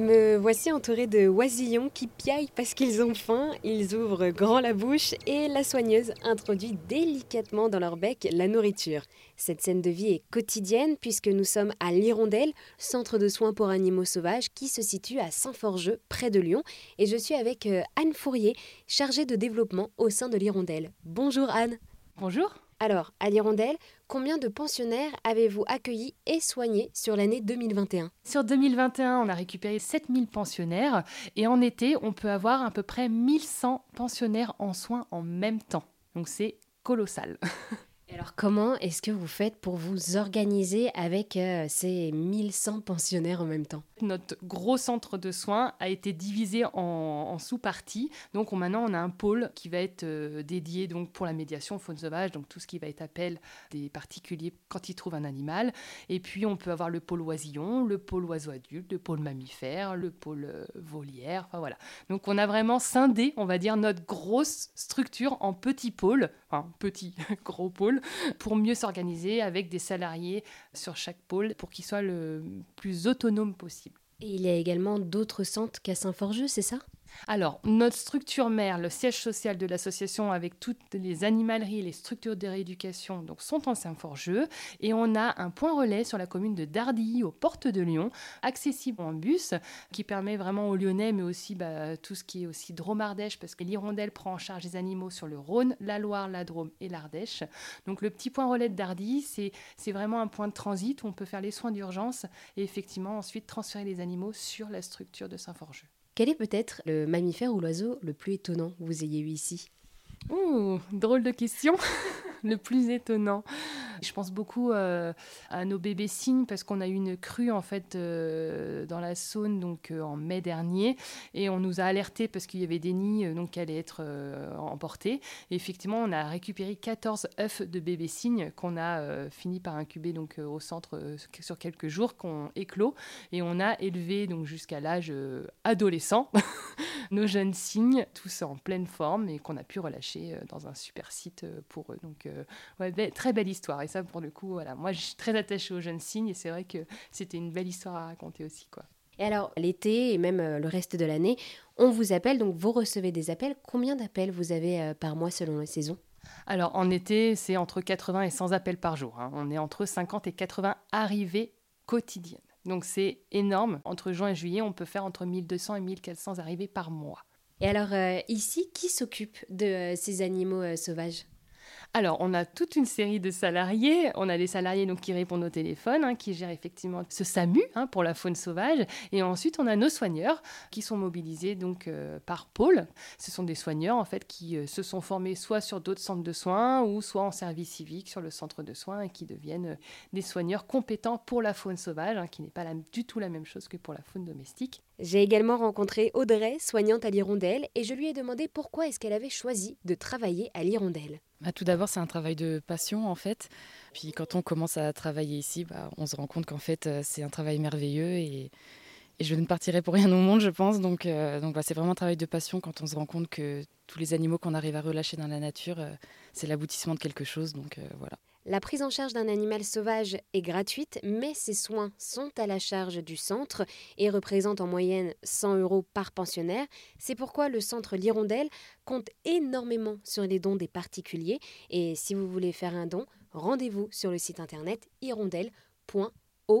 Me voici entourée de oisillons qui piaillent parce qu'ils ont faim, ils ouvrent grand la bouche et la soigneuse introduit délicatement dans leur bec la nourriture. Cette scène de vie est quotidienne puisque nous sommes à l'Hirondelle, centre de soins pour animaux sauvages qui se situe à Saint-Forgeux, près de Lyon, et je suis avec euh, Anne Fourier, chargée de développement au sein de l'Hirondelle. Bonjour Anne. Bonjour. Alors, à l'Hirondelle, combien de pensionnaires avez-vous accueillis et soignés sur l'année 2021 Sur 2021, on a récupéré 7000 pensionnaires et en été, on peut avoir à peu près 1100 pensionnaires en soins en même temps. Donc c'est colossal. alors comment est-ce que vous faites pour vous organiser avec euh, ces 1100 pensionnaires en même temps? Notre gros centre de soins a été divisé en, sous-parties. Donc maintenant on a un pôle qui va être euh, dédié pour la médiation faune sauvage, donc tout ce qui va être appel des particuliers quand ils trouvent un animal. Et puis on peut avoir le pôle oisillon, le pôle oiseau adulte, le pôle mammifère, le pôle euh, volière. Enfin voilà. Donc on a vraiment scindé, on va dire, notre grosse structure en petits pôles, enfin petits gros pôles pour mieux s'organiser avec des salariés sur chaque pôle pour qu'ils soient le plus autonomes possible. Et il y a également d'autres centres qu'à Saint-Forgeux, c'est ça? Alors, notre structure mère, le siège social de l'association avec toutes les animaleries, les structures de rééducation, donc sont en Saint-Forgeux. Et on a un point relais sur la commune de Dardilly, aux portes de Lyon, accessible en bus, qui permet vraiment aux Lyonnais, mais aussi bah, tout ce qui est aussi Drôme-Ardèche, parce que l'Hirondelle prend en charge les animaux sur le Rhône, la Loire, la Drôme et l'Ardèche. Donc, le petit point relais de Dardilly, c'est vraiment un point de transit où on peut faire les soins d'urgence et effectivement ensuite transférer les animaux sur la structure de Saint-Forgeux. Quel est peut-être le mammifère ou l'oiseau le plus étonnant que vous ayez eu ici? Ouh, drôle de question. le plus étonnant. Je pense beaucoup euh, à nos bébés cygnes parce qu'on a eu une crue en fait euh, dans la Saône donc euh, en mai dernier et on nous a alerté parce qu'il y avait des nids donc qui allaient être emportés. Effectivement, on a récupéré 14 œufs de bébés cygnes qu'on a fini par incuber donc au centre sur quelques jours, qu'on éclos et on a élevé donc jusqu'à l'âge adolescent nos jeunes cygnes tous en pleine forme et qu'on a pu relâcher dans un super site pour eux. Donc très belle histoire ça, pour le coup, voilà, moi, je suis très attachée aux jeunes signes et c'est vrai que c'était une belle histoire à raconter aussi, quoi. Et alors, l'été et même euh, le reste de l'année, on vous appelle, donc vous recevez des appels. Combien d'appels vous avez euh, par mois selon la saison Alors, en été, c'est entre 80 et 100 appels par jour. Hein. On est entre 50 et 80 arrivées quotidiennes. Donc, c'est énorme. Entre juin et juillet, on peut faire entre 1200 et 1400 arrivées par mois. Et alors, euh, ici, qui s'occupe de ces animaux sauvages? Alors, on a toute une série de salariés. On a des salariés donc, qui répondent au téléphone, hein, qui gèrent effectivement ce SAMU hein, pour la faune sauvage. Et ensuite, on a nos soigneurs qui sont mobilisés donc, euh, par pôle. Ce sont des soigneurs en fait, qui euh, se sont formés soit sur d'autres centres de soins ou soit en service civique sur le centre de soins et qui deviennent euh, des soigneurs compétents pour la faune sauvage, hein, qui n'est pas du tout la même chose que pour la faune domestique. J'ai également rencontré Audrey, soignante à l'Hirondelle, et je lui ai demandé pourquoi est-ce qu'elle avait choisi de travailler à l'Hirondelle. Bah, tout d'abord, c'est un travail de passion en fait. Puis quand on commence à travailler ici, bah, on se rend compte qu'en fait, euh, c'est un travail merveilleux et, je ne partirai pour rien au monde, je pense. Donc, euh, c'est vraiment un travail de passion quand on se rend compte que tous les animaux qu'on arrive à relâcher dans la nature, euh, c'est l'aboutissement de quelque chose. Donc voilà. La prise en charge d'un animal sauvage est gratuite, mais ses soins sont à la charge du centre et représentent en moyenne 100 euros par pensionnaire. C'est pourquoi le centre L'Hirondelle compte énormément sur les dons des particuliers. Et si vous voulez faire un don, rendez-vous sur le site internet hirondelle.ovh.